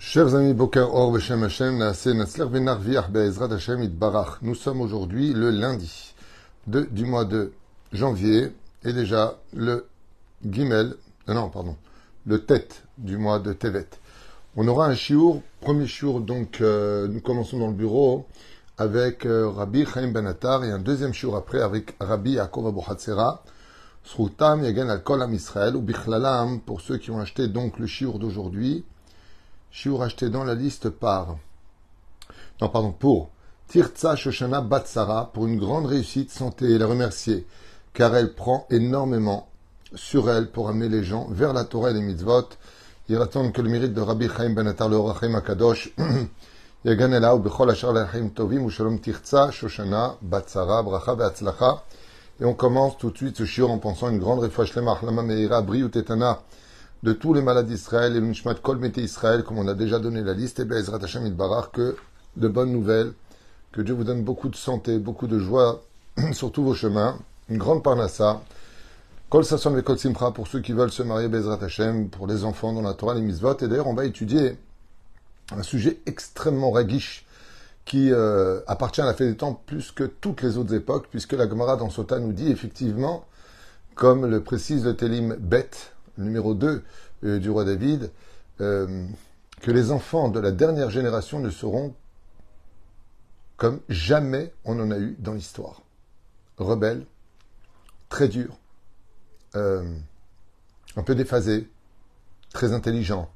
Chers amis, Boker Or Beshem Hashem, Venarviach Be'ezrat Hashem Itbarach. Nous sommes aujourd'hui le lundi du mois de janvier et déjà le Gimel, euh, non, pardon, le tête du mois de Tevet. On aura un chiour, premier chiour, donc euh, nous commençons dans le bureau avec euh, Rabbi Chaim Ben Attar et un deuxième chiour après avec Rabbi Yaakov Abu Hatzera. Srutam Yagen al Kol Am Israël ou Bichlalam pour ceux qui ont acheté donc le chiour d'aujourd'hui. Chiour acheté dans la liste par. Non, pardon, pour Tirtsa Shoshana Batsara pour une grande réussite santé et la remercier car elle prend énormément sur elle pour amener les gens vers la Torah et les mitzvot. Il attend que le mérite de Rabbi Chaim Ben Attar le Orachem Akadosh יגן אליו ובכל השאר לחיים טובים ושלום תרצה, שושנה, בת שרה, ברכה והצלחה. Et on commence tout de suite ce shiur en pensant une grande refouach lema, achlama meira, briut etana de tous les malades d'Israël et le nishmat kol Israël, comme on a déjà donné la liste, et bien Ezrat Hashem Idbarach, que de bonnes nouvelles, que Dieu vous donne beaucoup de santé, beaucoup de joie sur tous vos chemins, une grande parnassa, kol sasson ve kol simcha pour ceux qui veulent se marier, Bezrat Hashem, pour les enfants dans la Torah, les mitzvot, et d'ailleurs on va étudier un sujet extrêmement raguiche qui euh, appartient à la fin des temps plus que toutes les autres époques, puisque la Gemara dans Sota nous dit effectivement, comme le précise le Télim Bet, numéro 2 euh, du roi David, euh, que les enfants de la dernière génération ne seront comme jamais on en a eu dans l'histoire. Rebelles, très durs, un peu déphasés, très intelligents,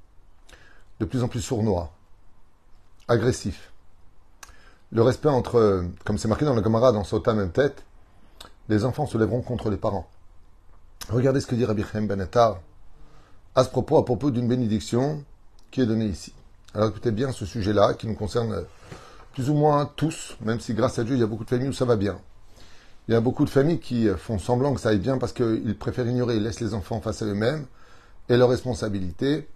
de plus en plus sournois, agressifs. Le respect entre, comme c'est marqué dans le Gemara, dans Sota même tête, les enfants se lèveront contre les parents. Regardez ce que dit Rabbi Chaim Ben Attar à ce propos, à propos d'une bénédiction qui est donnée ici. Alors écoutez bien ce sujet-là qui nous concerne plus ou moins tous, même si grâce à Dieu il y a beaucoup de familles où ça va bien. Il y a beaucoup de familles qui font semblant que ça aille bien parce qu'ils préfèrent ignorer, ils laissent les enfants face à eux-mêmes et leurs responsabilités.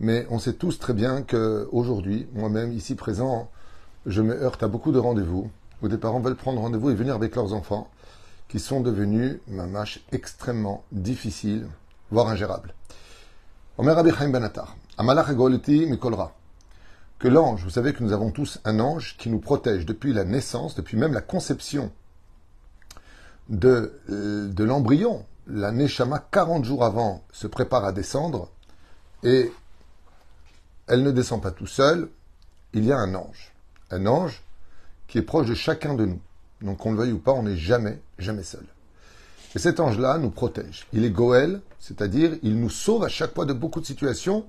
Mais on sait tous très bien que aujourd'hui, moi-même ici présent, je me heurte à beaucoup de rendez-vous où des parents veulent prendre rendez-vous et venir avec leurs enfants qui sont devenus, ma mâche, extrêmement difficiles, voire ingérables. Omer Rabbi Chaim Ben Attar, Amalach Mikolra. Que l'ange, vous savez que nous avons tous un ange qui nous protège depuis la naissance, depuis même la conception de, de l'embryon. La Neshama, 40 jours avant, se prépare à descendre et elle ne descend pas tout seul. Il y a un ange. Un ange qui est proche de chacun de nous. Donc qu'on le veuille ou pas, on n'est jamais, jamais seul. Et cet ange-là nous protège. Il est Goël, c'est-à-dire il nous sauve à chaque fois de beaucoup de situations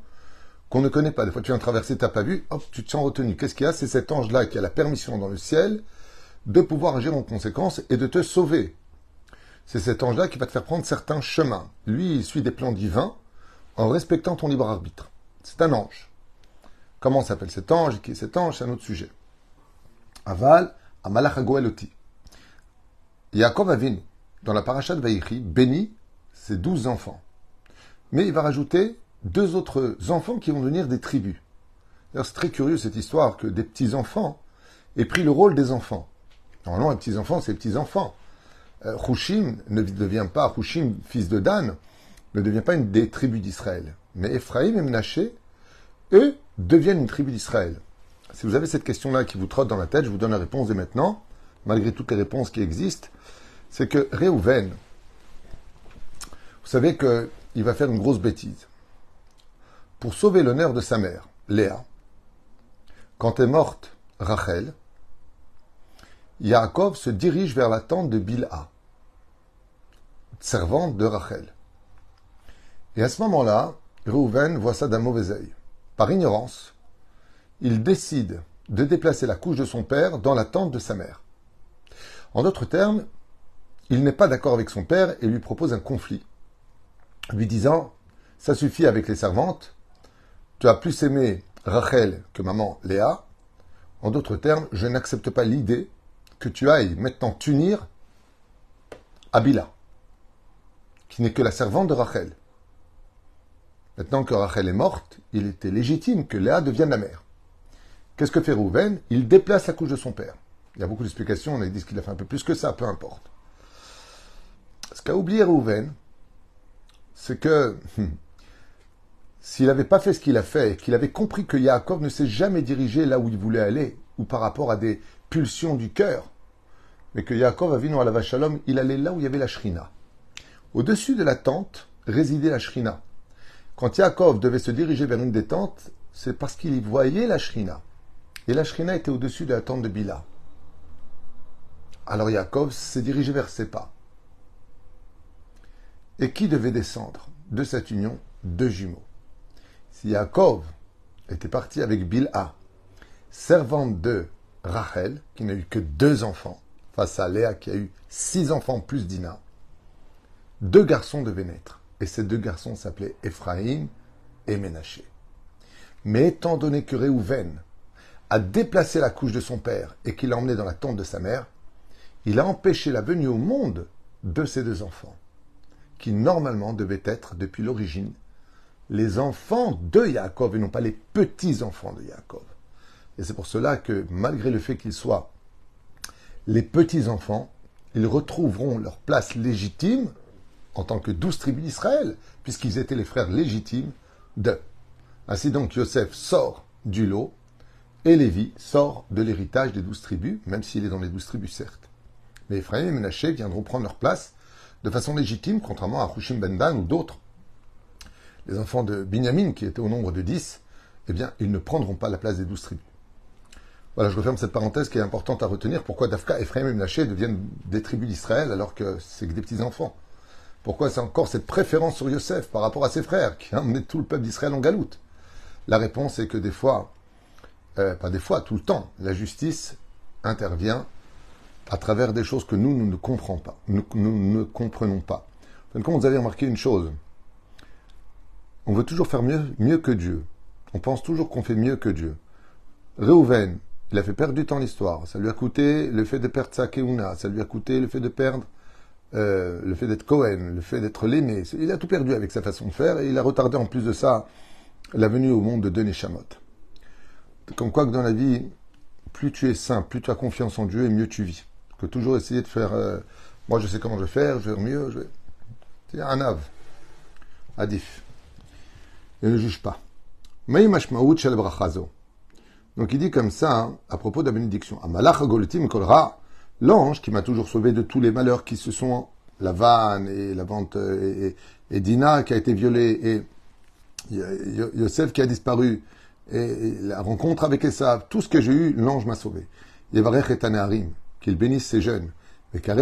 qu'on ne connaît pas. Des fois, tu viens traverser, tu n'as pas vu, hop, tu te sens retenu. Qu'est-ce qu'il y a? C'est cet ange-là qui a la permission dans le ciel de pouvoir agir en conséquence et de te sauver. C'est cet ange-là qui va te faire prendre certains chemins. Lui, il suit des plans divins en respectant ton libre arbitre. C'est un ange. Comment s'appelle cet ange? Qui est cet ange? C'est un autre sujet. Aval, Amalach Goeloti. Yaakov Avinu, dans la paracha de Vaïchi, bénit ses douze enfants. Mais il va rajouter deux autres enfants qui vont devenir des tribus. C'est très curieux cette histoire que des petits-enfants aient pris le rôle des enfants. Normalement, les petits-enfants, c'est les petits-enfants. Euh, Hushim ne devient pas, Hushim, fils de Dan, ne devient pas une des tribus d'Israël. Mais Ephraim et Menaché, eux, deviennent une tribu d'Israël. Si vous avez cette question-là qui vous trotte dans la tête, je vous donne la réponse dès maintenant, malgré toutes les réponses qui existent. C'est que Réhouven, vous savez qu'il va faire une grosse bêtise. Pour sauver l'honneur de sa mère, Léa, quand est morte Rachel, Yaakov se dirige vers la tente de Bilha, servante de Rachel. Et à ce moment-là, Réhouven voit ça d'un mauvais œil. Par ignorance, il décide de déplacer la couche de son père dans la tente de sa mère. En d'autres termes, il n'est pas d'accord avec son père et lui propose un conflit, lui disant Ça suffit avec les servantes, tu as plus aimé Rachel que maman Léa. En d'autres termes, je n'accepte pas l'idée que tu ailles maintenant tunir Abila, qui n'est que la servante de Rachel. Maintenant que Rachel est morte, il était légitime que Léa devienne la mère. Qu'est-ce que fait Rouven? Il déplace la couche de son père. Il y a beaucoup d'explications, on a dit qu'il a fait un peu plus que ça, peu importe. Ce qu'a oublié Rouven, c'est que s'il n'avait pas fait ce qu'il a fait, qu'il avait compris que Yaakov ne s'est jamais dirigé là où il voulait aller, ou par rapport à des pulsions du cœur, mais que Yaakov a vu à la Vachalom, il allait là où il y avait la Shrina. Au-dessus de la tente résidait la Shrina. Quand Yaakov devait se diriger vers une des tentes, c'est parce qu'il y voyait la Shrina. Et la Shrina était au-dessus de la tente de Bila. Alors Yaakov s'est dirigé vers ses. Et qui devait descendre de cette union Deux jumeaux? Si Yaakov était parti avec Bilha, servante de Rachel, qui n'a eu que deux enfants, face à Léa qui a eu six enfants plus Dina, deux garçons devaient naître. Et ces deux garçons s'appelaient Ephraim et Ménaché. Mais étant donné que Réhouven a déplacé la couche de son père et qu'il l'a emmené dans la tente de sa mère, il a empêché la venue au monde de ces deux enfants, qui normalement devaient être, depuis l'origine, les enfants de Yaakov et non pas les petits-enfants de Yaakov. Et c'est pour cela que, malgré le fait qu'ils soient les petits-enfants, ils retrouveront leur place légitime en tant que douze tribus d'Israël, puisqu'ils étaient les frères légitimes de. Ainsi donc, Yosef sort du lot et Lévi sort de l'héritage des douze tribus, même s'il est dans les douze tribus, certes. Mais Ephraim et Menaché viendront prendre leur place de façon légitime, contrairement à Hushim Ben ou d'autres. Les enfants de Binyamin, qui étaient au nombre de dix, eh bien, ils ne prendront pas la place des douze tribus. Voilà, je referme cette parenthèse qui est importante à retenir. Pourquoi Dafka, Ephraim et Menaché deviennent des tribus d'Israël alors que c'est que des petits-enfants? Pourquoi c'est encore cette préférence sur Yosef par rapport à ses frères qui emmené tout le peuple d'Israël en galoute? La réponse est que des fois, euh, pas des fois, tout le temps, la justice intervient à travers des choses que nous, nous ne comprenons pas. Nous, ne comprenons pas. Vous avez remarqué une chose, on veut toujours faire mieux, mieux que Dieu. On pense toujours qu'on fait mieux que Dieu. Réhouven, il a fait perdre du temps l'histoire. Ça lui a coûté le fait de perdre sa keuna, ça lui a coûté le fait de perdre euh, le fait d'être Cohen, le fait d'être l'aîné. Il a tout perdu avec sa façon de faire et il a retardé en plus de ça la venue au monde de Denis Chamot. Comme quoi que dans la vie, plus tu es saint, plus tu as confiance en Dieu et mieux tu vis. Que toujours essayer de faire. Euh, moi, je sais comment je vais faire, je vais faire mieux. Je vais... C'est un ave. Adif. Et ne juge pas. Donc il dit comme ça, hein, à propos de la bénédiction. L'ange qui m'a toujours sauvé de tous les malheurs qui se sont la vanne et la vente et, Dina qui a été violée et Yosef qui a disparu et, la rencontre avec Esav, tout ce que j'ai eu, l'ange m'a sauvé. Yevarech et qu'il bénisse ces jeunes. Et que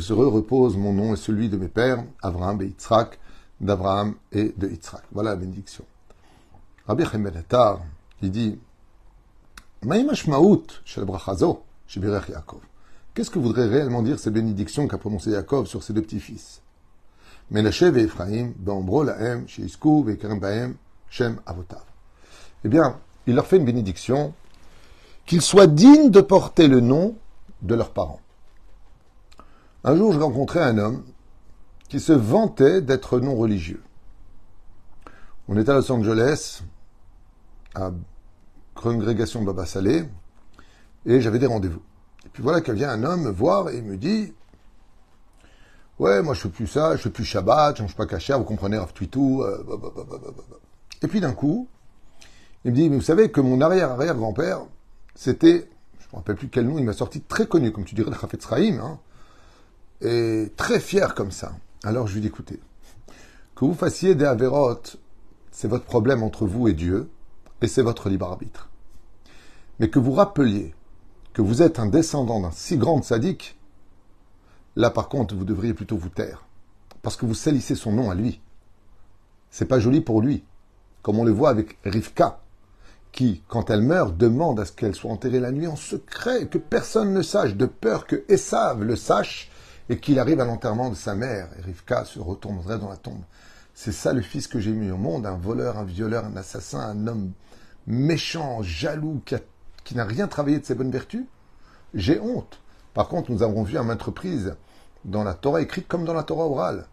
se repose mon nom et celui de mes pères, Abraham et Yitzhak, d'Abraham et de Yitzhak. Voilà la bénédiction. Rabbi Chaim il dit, Qu'est-ce que voudrait réellement dire ces bénédictions qu'a prononcé Yaakov sur ses deux petits-fils? Menashe et Ephraim, Beombro Lahem, Sheisku, Vekerem Bahem, Shem Avotav. Eh bien, il leur fait une bénédiction qu'ils soient dignes de porter le nom de leurs parents. Un jour, je rencontrais un homme qui se vantait d'être non religieux. On était à Los Angeles, à congrégation Baba Salé, et j'avais des rendez-vous. Et puis voilà qu'il vient un homme me voir et me dit Ouais, moi je fais plus ça, je fais plus Shabbat, je mange pas cachère, vous comprenez, Rav tout. Euh, et puis d'un coup, il me dit Mais vous savez que mon arrière-arrière-grand-père, c'était, je ne me rappelle plus quel nom, il m'a sorti très connu, comme tu dirais, le Chafetz Rahim, hein, et très fier comme ça. Alors je lui dis, écoutez, que vous fassiez des avérotes, c'est votre problème entre vous et Dieu, et c'est votre libre arbitre. Mais que vous rappeliez que vous êtes un descendant d'un si grand sadique, là par contre, vous devriez plutôt vous taire, parce que vous salissez son nom à lui. C'est pas joli pour lui, comme on le voit avec Rivka, qui, quand elle meurt, demande à ce qu'elle soit enterrée la nuit en secret, que personne ne sache, de peur que Esav le sache et qu'il arrive à l'enterrement de sa mère. Et Rivka se retournerait dans la tombe. C'est ça le fils que j'ai mis au monde, un voleur, un violeur, un assassin, un homme méchant, jaloux, qui, n'a rien travaillé de ses bonnes vertus. J'ai honte. Par contre, nous avons vu à maintes reprises dans la Torah écrite comme dans la Torah orale.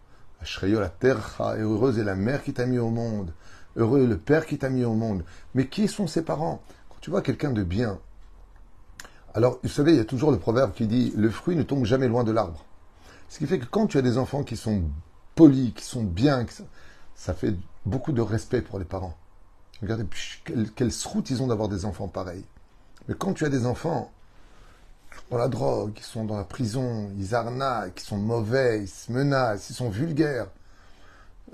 la terre, heureuse est la mère qui t'a mis au monde. Heureux le père qui t'a mis au monde. Mais qui sont ses parents? Quand tu vois quelqu'un de bien, alors vous savez, il y a toujours le proverbe qui dit le fruit ne tombe jamais loin de l'arbre. Ce qui fait que quand tu as des enfants qui sont polis, qui sont bien, ça fait beaucoup de respect pour les parents. Regardez quelle, quelle route ils ont d'avoir des enfants pareils. Mais quand tu as des enfants dans la drogue, qui sont dans la prison, ils arnaquent, qui sont mauvais, ils se menacent, ils sont vulgaires.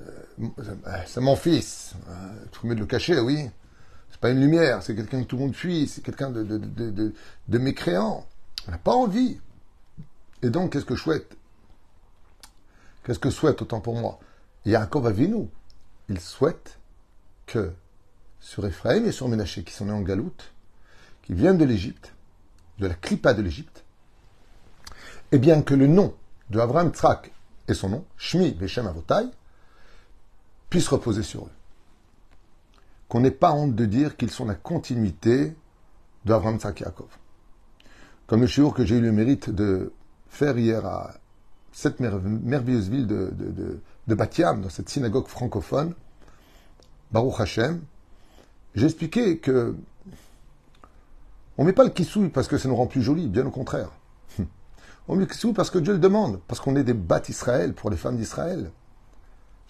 Euh, c'est mon fils. Euh, tu mieux de le cacher, oui. C'est pas une lumière, c'est quelqu'un que tout le monde fuit, c'est quelqu'un de, mécréant. On n'a pas envie. Et donc, qu'est-ce que je souhaite? Qu'est-ce que souhaite autant pour moi? Yaakov nous. il souhaite que sur Ephraim et sur Ménaché, qui sont nés en galoute, qui viennent de l'Égypte, de la clipa de l'Égypte, et bien que le nom de Abraham Tzrak et son nom, Shmi Veshem Avotai, puissent reposer sur eux. Qu'on n'ait pas honte de dire qu'ils sont la continuité Tzrak Yaakov. Comme le shiur que j'ai eu le mérite de faire hier à cette merveilleuse ville de, de, de, dans cette synagogue francophone, Baruch Hashem, j'ai expliqué que on ne met pas le kissouille parce que ça nous rend plus jolis, bien au contraire. On met le kissouille parce que Dieu le demande, parce qu'on est des bâtes Israël pour les femmes d'Israël.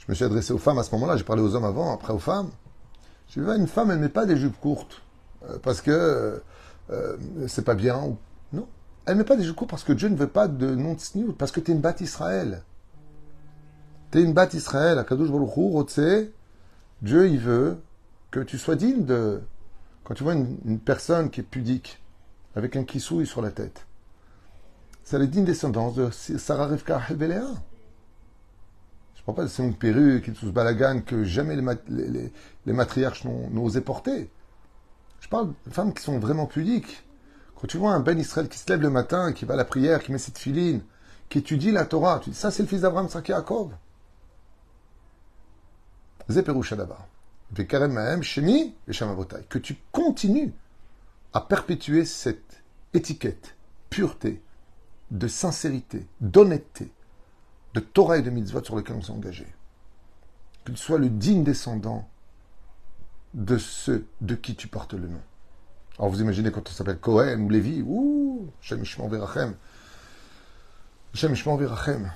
Je me suis adressé aux femmes à ce moment-là, j'ai parlé aux hommes avant, après aux femmes. J'ai dit, une femme, elle ne met pas des jupes courtes euh, parce que euh, c'est pas bien. Non, elle ne met pas des jupes courtes parce que Dieu ne veut pas de non de parce que tu es une batte Israël. Tu es une batte Israël, à Kadosh Baruch Dieu, il veut que tu sois digne de quand tu vois une, personne qui est pudique, avec un kissouille sur la tête, c'est la digne descendance de Sarah Rivka Helvelea. Je ne parle pas c'est une perruque et tout ce balagan que jamais les, matriarches n'ont porter. Je parle de femmes qui sont vraiment pudiques. Quand tu vois un Ben Israël qui se lève le matin, qui va à la prière, qui met cette filine, qui étudie la Torah, tu dis ça c'est le fils d'Abraham, Saki d'abord que tu continues à perpétuer cette étiquette, pureté, de sincérité, d'honnêteté, de Torah et de mitzvot sur lesquels on s'est engagé. Que tu sois le digne descendant de ceux de qui tu portes le nom. Alors vous imaginez quand on s'appelle Cohen ou Lévi, ouh, Shem Virachem. Shem Virachem.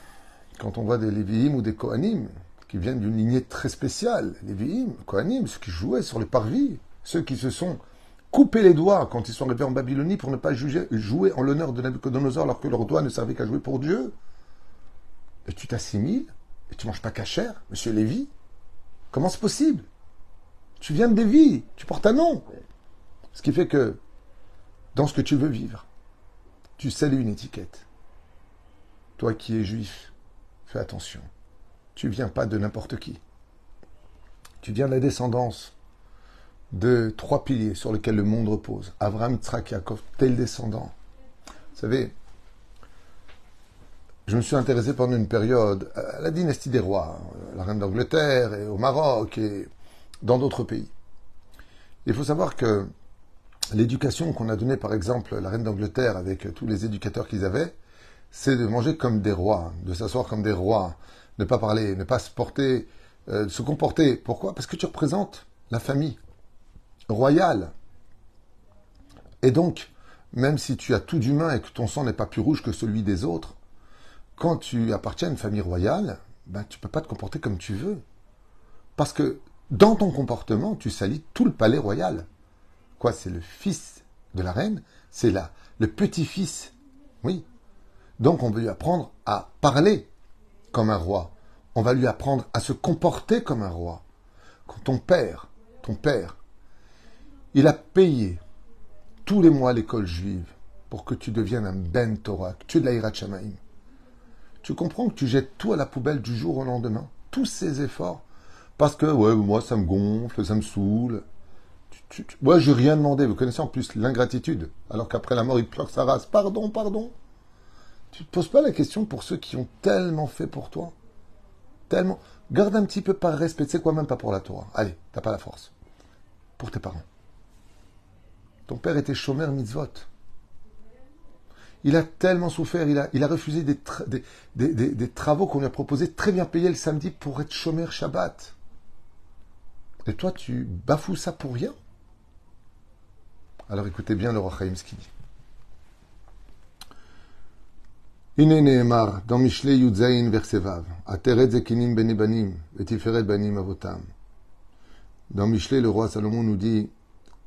Quand on voit des Lévi'im ou des Kohanim, qui viennent d'une lignée très spéciale, les Vihim, Kohanim, ceux qui jouaient sur les parvis, ceux qui se sont coupés les doigts quand ils sont arrivés en Babylonie pour ne pas jouer en l'honneur de Nabucodonosor alors que leurs doigts ne servaient qu'à jouer pour Dieu. Et tu t'assimiles et tu manges pas cachère, monsieur Lévi. Comment c'est possible? Tu viens de Lévi, tu portes un nom. Ce qui fait que dans ce que tu veux vivre, tu salues une étiquette. Toi qui es juif, fais attention tu viens pas de n'importe qui. Tu viens de la descendance de trois piliers sur lesquels le monde repose. Abraham, Yitzhak, Yaakov, tel descendant. Vous savez, je me suis intéressé pendant une période à la dynastie des rois, la reine d'Angleterre et au Maroc et dans d'autres pays. Il faut savoir que l'éducation qu'on a donnée, par exemple, la reine d'Angleterre avec tous les éducateurs qu'ils avaient, c'est de manger comme des rois, de s'asseoir comme des rois, ne pas parler, ne pas se porter, euh, se comporter. Pourquoi? Parce que tu représentes la famille royale. Et donc, même si tu as tout d'humain et que ton sang n'est pas plus rouge que celui des autres, quand tu appartiens à une famille royale, ben, tu ne peux pas te comporter comme tu veux. Parce que dans ton comportement, tu salis tout le palais royal. Quoi, c'est le fils de la reine, c'est là le petit-fils. Oui. Donc on veut lui apprendre à parler comme un roi. On va lui apprendre à se comporter comme un roi. Quand ton père, ton père, il a payé tous les mois l'école juive pour que tu deviennes un Ben Torah, que tu es de la. Tu comprends que tu jettes tout à la poubelle du jour au lendemain, tous ces efforts, parce que ouais, moi ça me gonfle, ça me saoule. Moi, je n'ai rien demandé. Vous connaissez en plus l'ingratitude, alors qu'après la mort, il pleure sa race. Pardon, pardon. Tu ne te poses pas la question pour ceux qui ont tellement fait pour toi Tellement. Garde un petit peu par respect. Tu sais quoi, même pas pour la Torah. Allez, t'as pas la force. Pour tes parents. Ton père était chômeur mitzvot. Il a tellement souffert, il a, il a refusé des, des, travaux qu'on lui a proposés très bien payés le samedi pour être chômeur Shabbat. Et toi, tu bafoues ça pour rien Alors écoutez bien le Roi ce qu'il dit. הנה נאמר, dans Mishle Yudzain verset Vav, Ateret zekinim bene banim, vetiferet banim avotam. Dans Michelet, le roi Salomon nous dit,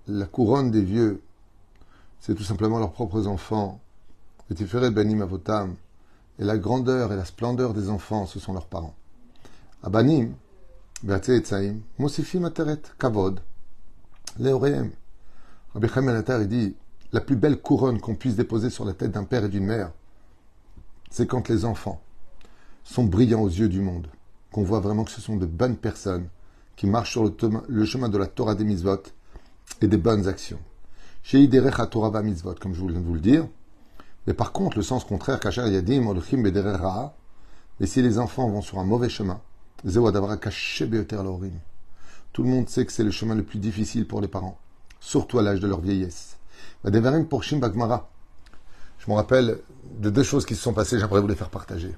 la couronne des vieux, c'est tout simplement leurs propres enfants. et la grandeur et la splendeur des enfants, ce sont leurs parents. Abanim, ve'atzeetzaim, mosifim ateret, kavod, leoreem. Rabbi il dit, la plus belle couronne qu'on puisse déposer sur la tête d'un père et d'une mère, c'est quand les enfants sont brillants aux yeux du monde, qu'on voit vraiment que ce sont de bonnes personnes qui marchent sur le, chemin de la Torah des mitzvot et des bonnes actions. Chez Torah mitzvot, comme je de vous le dire. Mais par contre, le sens contraire, Kacher Yadim, Olchim Ra'a, et si les enfants vont sur un mauvais chemin, tout le monde sait que c'est le chemin le plus difficile pour les parents, surtout à l'âge de leur vieillesse. Je me rappelle de deux choses qui se sont passées, j'aimerais vous les faire partager.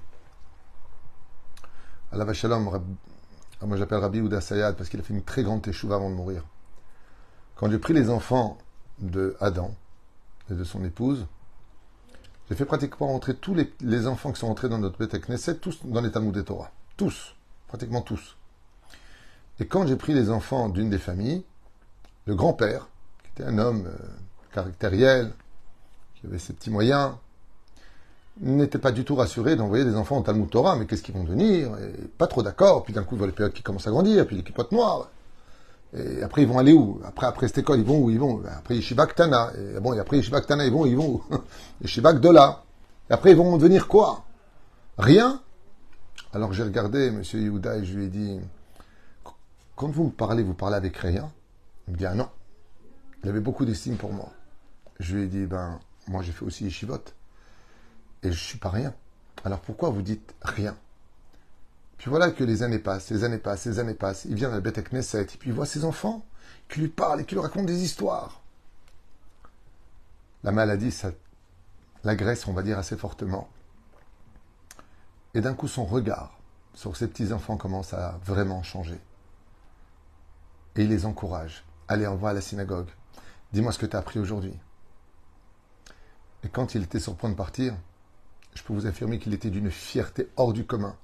Allah moi j'appelle Rabbi Ouda Sayad parce qu'il a fait une très grande teshuva avant de mourir. Quand j'ai pris les enfants de Adam et de son épouse, j'ai fait pratiquement rentrer tous les, enfants qui sont entrés dans notre Beth Knesset, tous dans les Talmud des Torah. Tous, pratiquement tous. Et quand j'ai pris les enfants d'une des familles, le grand-père, qui était un homme euh, caractériel, qui avait ses petits moyens, n'était pas du tout rassuré d'envoyer des enfants au Talmud Torah, mais qu'est-ce qu'ils vont devenir? Pas trop d'accord, puis d'un coup, il voit les périodes qui commencent à grandir, puis les capotes noires. Et après, ils vont aller où? Après, après cette école, ils vont où? Ils vont ben, après Yeshiva Tana. Et bon, et après Yeshiva Tana, ils vont, ils vont où? Yeshiva Dola. Et après, ils vont devenir quoi? Rien Alors j'ai regardé M. Yehuda et je lui ai dit, quand vous me parlez, vous parlez avec rien Il me dit, ah non. Il avait beaucoup d'estime pour moi. Je lui ai dit, ben, moi j'ai fait aussi Yeshivot et je suis pas rien. Alors pourquoi vous dites rien? Puis voilà que les années passent, les années passent, les années passent. Il vient à la bête Knesset, et puis il voit ses enfants qui lui parlent et qui lui racontent des histoires. La maladie, ça l'agresse, on va dire, assez fortement. Et d'un coup, son regard sur ses petits-enfants commence à vraiment changer. Et il les encourage. Allez, on va à la synagogue. Dis-moi ce que tu as appris aujourd'hui. Et quand il était sur le point de partir, je peux vous affirmer qu'il était d'une fierté hors du commun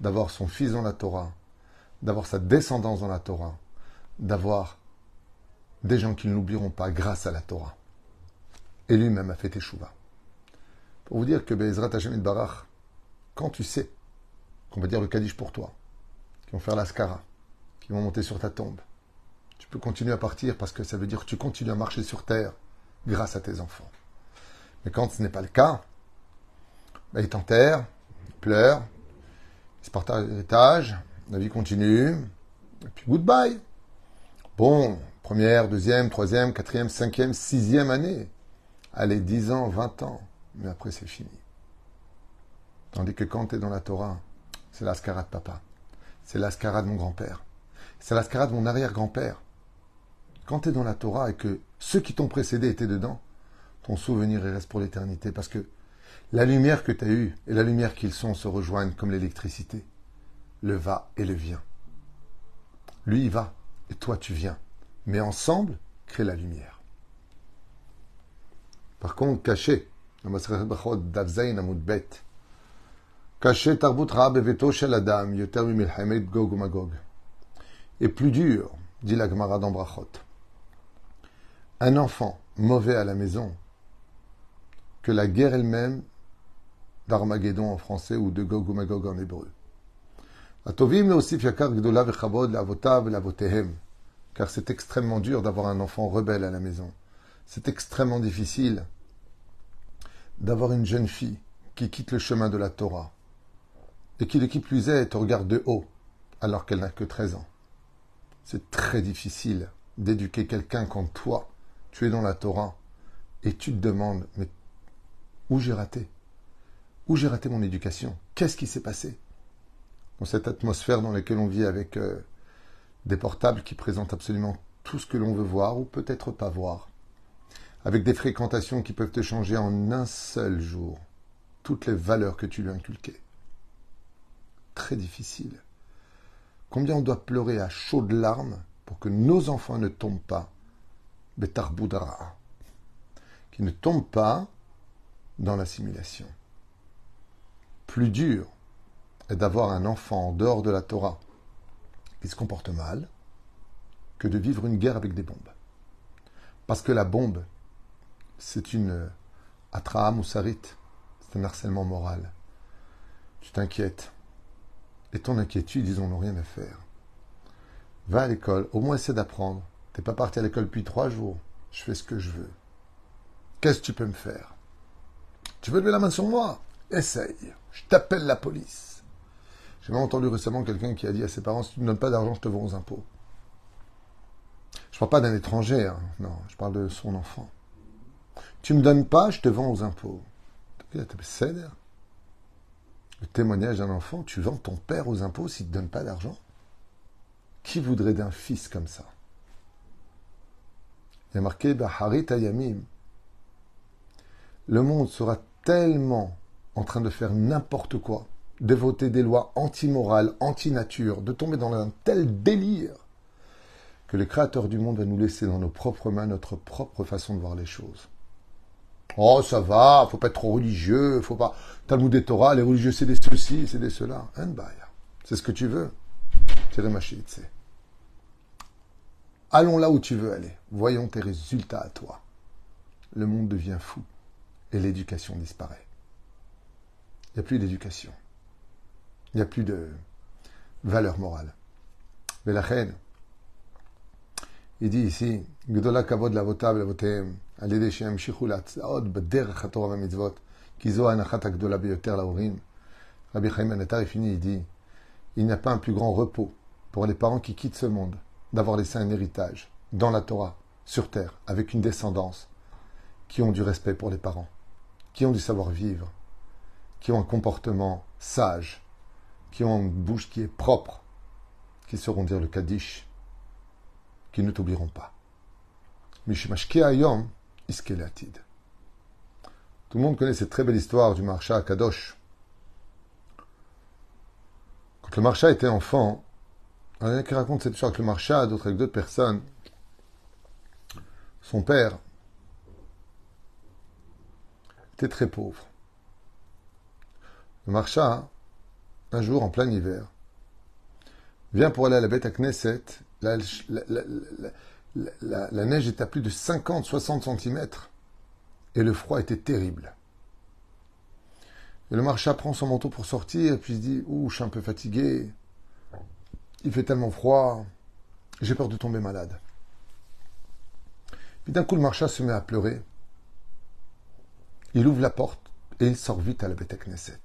d'avoir son fils dans la Torah, d'avoir sa descendance dans la Torah, d'avoir des gens qui ne l'oublieront pas grâce à la Torah. Et lui-même a fait échouva. Pour vous dire que Bezrat Hashem Barach, quand tu sais qu'on va dire le Kaddish pour toi, qui vont faire l'ascara, qui vont monter sur ta tombe, tu peux continuer à partir parce que ça veut dire que tu continues à marcher sur terre grâce à tes enfants. Mais quand ce n'est pas le cas, bah, il t'enterre, il pleure, se partage l'héritage, la vie continue, et puis goodbye. Bon, première, deuxième, troisième, quatrième, cinquième, sixième année. Allez, dix ans, vingt ans, mais après c'est fini. Tandis que quand tu es dans la Torah, c'est l'ascara de papa, c'est l'ascara de mon grand-père, c'est l'ascara de mon arrière-grand-père. Quand tu es dans la Torah et que ceux qui t'ont précédé étaient dedans, ton souvenir reste pour l'éternité parce que la lumière que tu as eue et la lumière qu'ils sont se rejoignent comme l'électricité. Le va et le vient. Lui, il va et toi, tu viens. Mais ensemble, crée la lumière. Par contre, caché. Et plus dur, dit la Gemara d'Ambrachot. Un enfant mauvais à la maison que la guerre elle-même d'Armageddon en français ou de Gog ou Magog en hébreu. Car c'est extrêmement dur d'avoir un enfant rebelle à la maison. C'est extrêmement difficile d'avoir une jeune fille qui quitte le chemin de la Torah et qui, de qui plus est, te regarde de haut alors qu'elle n'a que 13 ans. C'est très difficile d'éduquer quelqu'un quand toi, tu es dans la Torah et tu te demandes, mais où j'ai raté? Où j'ai raté mon éducation? Qu'est-ce qui s'est passé? Dans cette atmosphère dans laquelle on vit avec euh, des portables qui présentent absolument tout ce que l'on veut voir ou peut-être pas voir, avec des fréquentations qui peuvent te changer en un seul jour toutes les valeurs que tu lui as inculquées. Très difficile. Combien on doit pleurer à chaudes larmes pour que nos enfants ne tombent pas, Betarboudara, qui ne tombent pas dans l'assimilation. Plus dur est d'avoir un enfant en dehors de la Torah qui se comporte mal que de vivre une guerre avec des bombes. Parce que la bombe, c'est une atraam ou sarit, c'est un harcèlement moral. Tu t'inquiètes. Et ton inquiétude, ils n'ont rien à faire. Va à l'école, au moins essaie d'apprendre. T'es pas parti à l'école depuis trois jours. Je fais ce que je veux. Qu'est-ce que tu peux me faire? Tu veux lever la main sur moi? Essaye. Je t'appelle la police. J'ai même entendu récemment quelqu'un qui a dit à ses parents, si tu ne me donnes pas d'argent, je te vends aux impôts. Je ne parle pas d'un étranger, hein. non, je parle de son enfant. Tu me donnes pas, je te vends aux impôts. Le témoignage d'un enfant, tu vends ton père aux impôts s'il ne te donne pas d'argent Qui voudrait d'un fils comme ça? Il y a marqué Baharit Ayamim. Le monde sera tellement en train de faire n'importe quoi, de voter des lois anti-morales, anti-nature, de tomber dans un tel délire que le Créateur du monde va nous laisser dans nos propres mains notre propre façon de voir les choses. Oh, ça va, faut pas être trop religieux, faut pas. Talmud et Torah, les religieux, c'est des ceci, c'est des cela. C'est ce que tu veux. Allons là où tu veux aller. Voyons tes résultats à toi. Le monde devient fou et l'éducation disparaît. Il n'y a plus d'éducation. Il n'y a plus de valeur morale. Mais la reine, il dit ici, Gdola kavod lavotav lavotem, על ידי שימשיכו להצעות בדרך התורה והמצוות, כי זו ההנחת הגדולה ביותר להורים. Rabbi Chaim Ben finit, il dit, il n'y a pas un plus grand repos pour les parents qui quittent ce monde d'avoir laissé un héritage dans la Torah, sur terre, avec une descendance, qui ont du respect pour les parents, qui ont du savoir-vivre, qui ont un comportement sage, qui ont une bouche qui est propre, qui sauront dire le Kaddish, qui ne t'oublieront pas. Tout le monde connaît cette très belle histoire du Marcha à Kadosh. Quand le Marcha était enfant, il y en a qui racontent cette histoire avec le Marcha, d'autres avec d'autres personnes. Son père était très pauvre. Le Marcha, un jour en plein hiver, vient pour aller à la bête à Knesset. La, neige était à plus de 50-60 cm et le froid était terrible. Le marcha prend son manteau pour sortir puis se dit Ouh, je suis un peu fatigué. Il fait tellement froid. J'ai peur de tomber malade. Puis d'un coup, le marcha se met à pleurer. Il ouvre la porte et il sort vite à la bête Knesset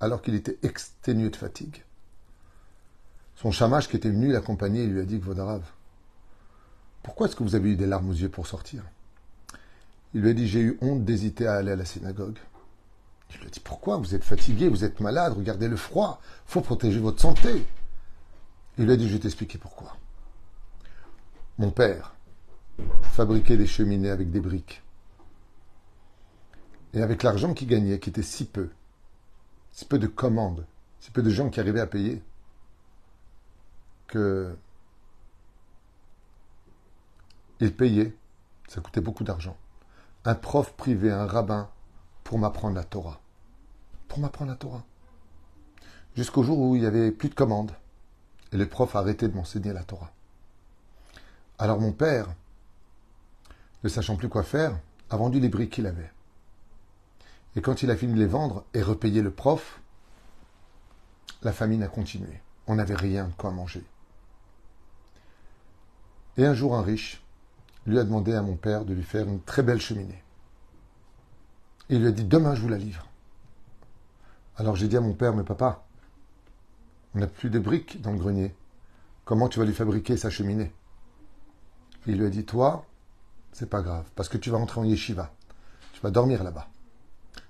alors qu'il était exténué de fatigue. Son chamache qui était venu l'accompagner lui a dit que pourquoi est-ce que vous avez eu des larmes aux yeux pour sortir? Il lui a dit J'ai eu honte d'hésiter à aller à la synagogue. Il lui a dit Pourquoi? Vous êtes fatigué, vous êtes malade, regardez le froid, faut protéger votre santé. Il lui a dit Je vais t'expliquer pourquoi. Mon père fabriquait des cheminées avec des briques. Et avec l'argent qu'il gagnait, qui était si peu, si peu de commandes, si peu de gens qui arrivaient à payer, que il payait, ça coûtait beaucoup d'argent, un prof privé, un rabbin, pour m'apprendre la Torah. Pour m'apprendre la Torah. Jusqu'au jour où il n'y avait plus de commandes. Et le prof a arrêté de m'enseigner la Torah. Alors mon père, ne sachant plus quoi faire, a vendu les briques qu'il avait. Et quand il a fini de les vendre et repayé le prof, la famine a continué. On n'avait rien quoi manger. Et un jour, un riche lui a demandé à mon père de lui faire une très belle cheminée. il lui a dit Demain, je vous la livre. Alors j'ai dit à mon père Mais papa, on n'a plus de briques dans le grenier. Comment tu vas lui fabriquer sa cheminée? Il lui a dit Toi, c'est pas grave, parce que tu vas rentrer en yeshiva. Tu vas dormir là-bas.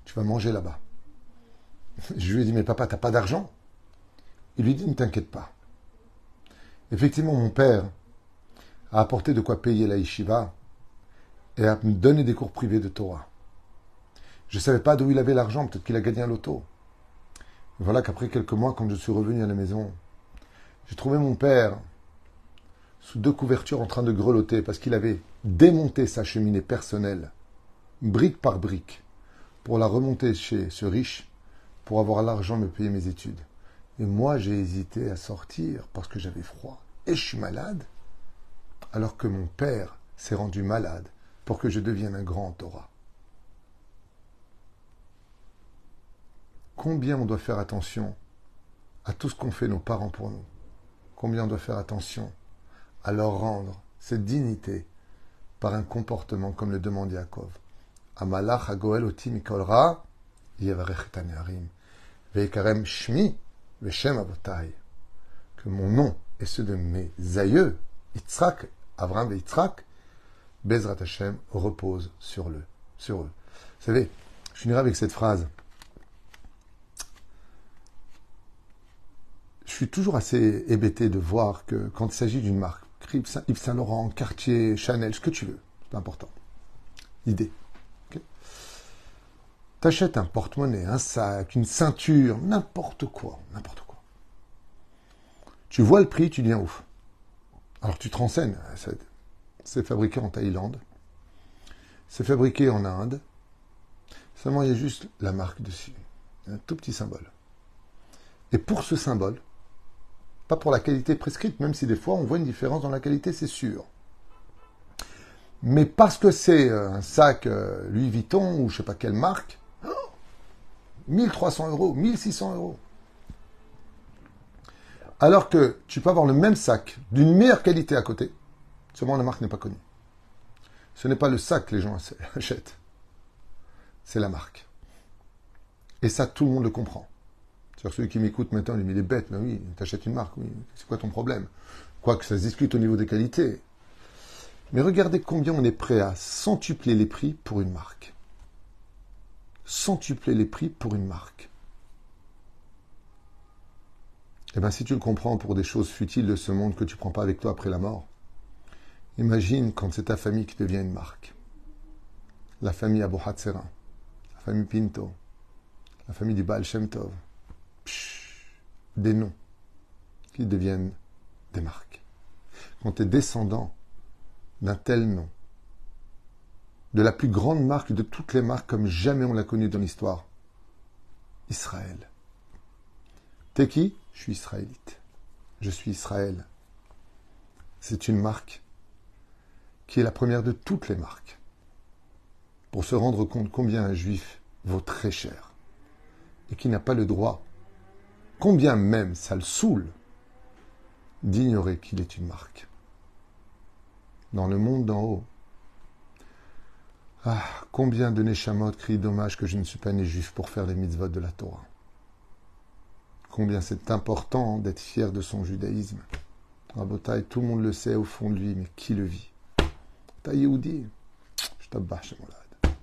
Tu vas manger là-bas. Je lui ai dit, mais papa, t'as pas d'argent? Il lui dit, ne t'inquiète pas. Effectivement, mon père a apporté de quoi payer la yeshiva et a donné des cours privés de Torah. Je ne savais pas d'où il avait l'argent, peut-être qu'il a gagné un loto. voilà qu'après quelques mois, quand je suis revenu à la maison, j'ai trouvé mon père sous deux couvertures en train de grelotter parce qu'il avait démonté sa cheminée personnelle, brique par brique, pour la remonter chez ce riche, pour avoir l'argent me payer mes études. Et moi, j'ai hésité à sortir parce que j'avais froid et je suis malade, alors que mon père s'est rendu malade pour que je devienne un grand Torah. Combien on doit faire attention à tout ce qu'ont fait nos parents pour nous? Combien on doit faire attention à leur rendre cette dignité par un comportement comme le demande Yaakov? Amalach veikarem shmi. Que mon nom et ceux de mes aïeux, Yitzhak, Avram et Bezrat Hashem, repose sur, le, sur eux. Vous savez, je finirai avec cette phrase. Je suis toujours assez hébété de voir que quand il s'agit d'une marque, Yves Saint Laurent, Cartier, Chanel, ce que tu veux, c'est important. Idée. T'achètes un porte-monnaie, un sac, une ceinture, n'importe quoi, n'importe quoi. Tu vois le prix, tu dis ouf. Alors tu te renseignes. C'est fabriqué en Thaïlande. C'est fabriqué en Inde. Seulement, il y a juste la marque dessus. Un tout petit symbole. Et pour ce symbole, pas pour la qualité prescrite, même si des fois on voit une différence dans la qualité, c'est sûr. Mais parce que c'est euh, un sac euh, Louis Vuitton ou je sais pas quelle marque, 1300 euros, 1600 euros. Alors que tu peux avoir le même sac d'une meilleure qualité à côté, seulement la marque n'est pas connue. Ce n'est pas le sac que les gens achètent, c'est la marque. Et ça, tout le monde le comprend. cest celui qui m'écoute maintenant, il me dit, bête, mais oui, t'achètes une marque, oui, c'est quoi ton problème? Quoique ça se discute au niveau des qualités. Mais regardez combien on est prêt à centupler les prix pour une marque. Centupler les prix pour une marque. Eh bien, si tu le comprends pour des choses futiles de ce monde que tu ne prends pas avec toi après la mort, imagine quand c'est ta famille qui devient une marque. La famille Abu la famille Pinto, la famille du Baal Shem Tov. des noms qui deviennent des marques. Quand tu es descendant d'un tel nom, de la plus grande marque de toutes les marques comme jamais on l'a connue dans l'histoire, Israël. T'es qui? Je suis israélite. Je suis Israël. C'est une marque qui est la première de toutes les marques. Pour se rendre compte combien un juif vaut très cher et qui n'a pas le droit, combien même ça le saoule, d'ignorer qu'il est une marque dans le monde d'en haut. Ah, combien de Neshamot crient dommage que je ne suis pas né juif pour faire les mitzvot de la Torah. Combien c'est important d'être fier de son judaïsme. Rabotai, tout le monde le sait au fond de lui, mais qui le vit? Ta Yehudi, je mon lad.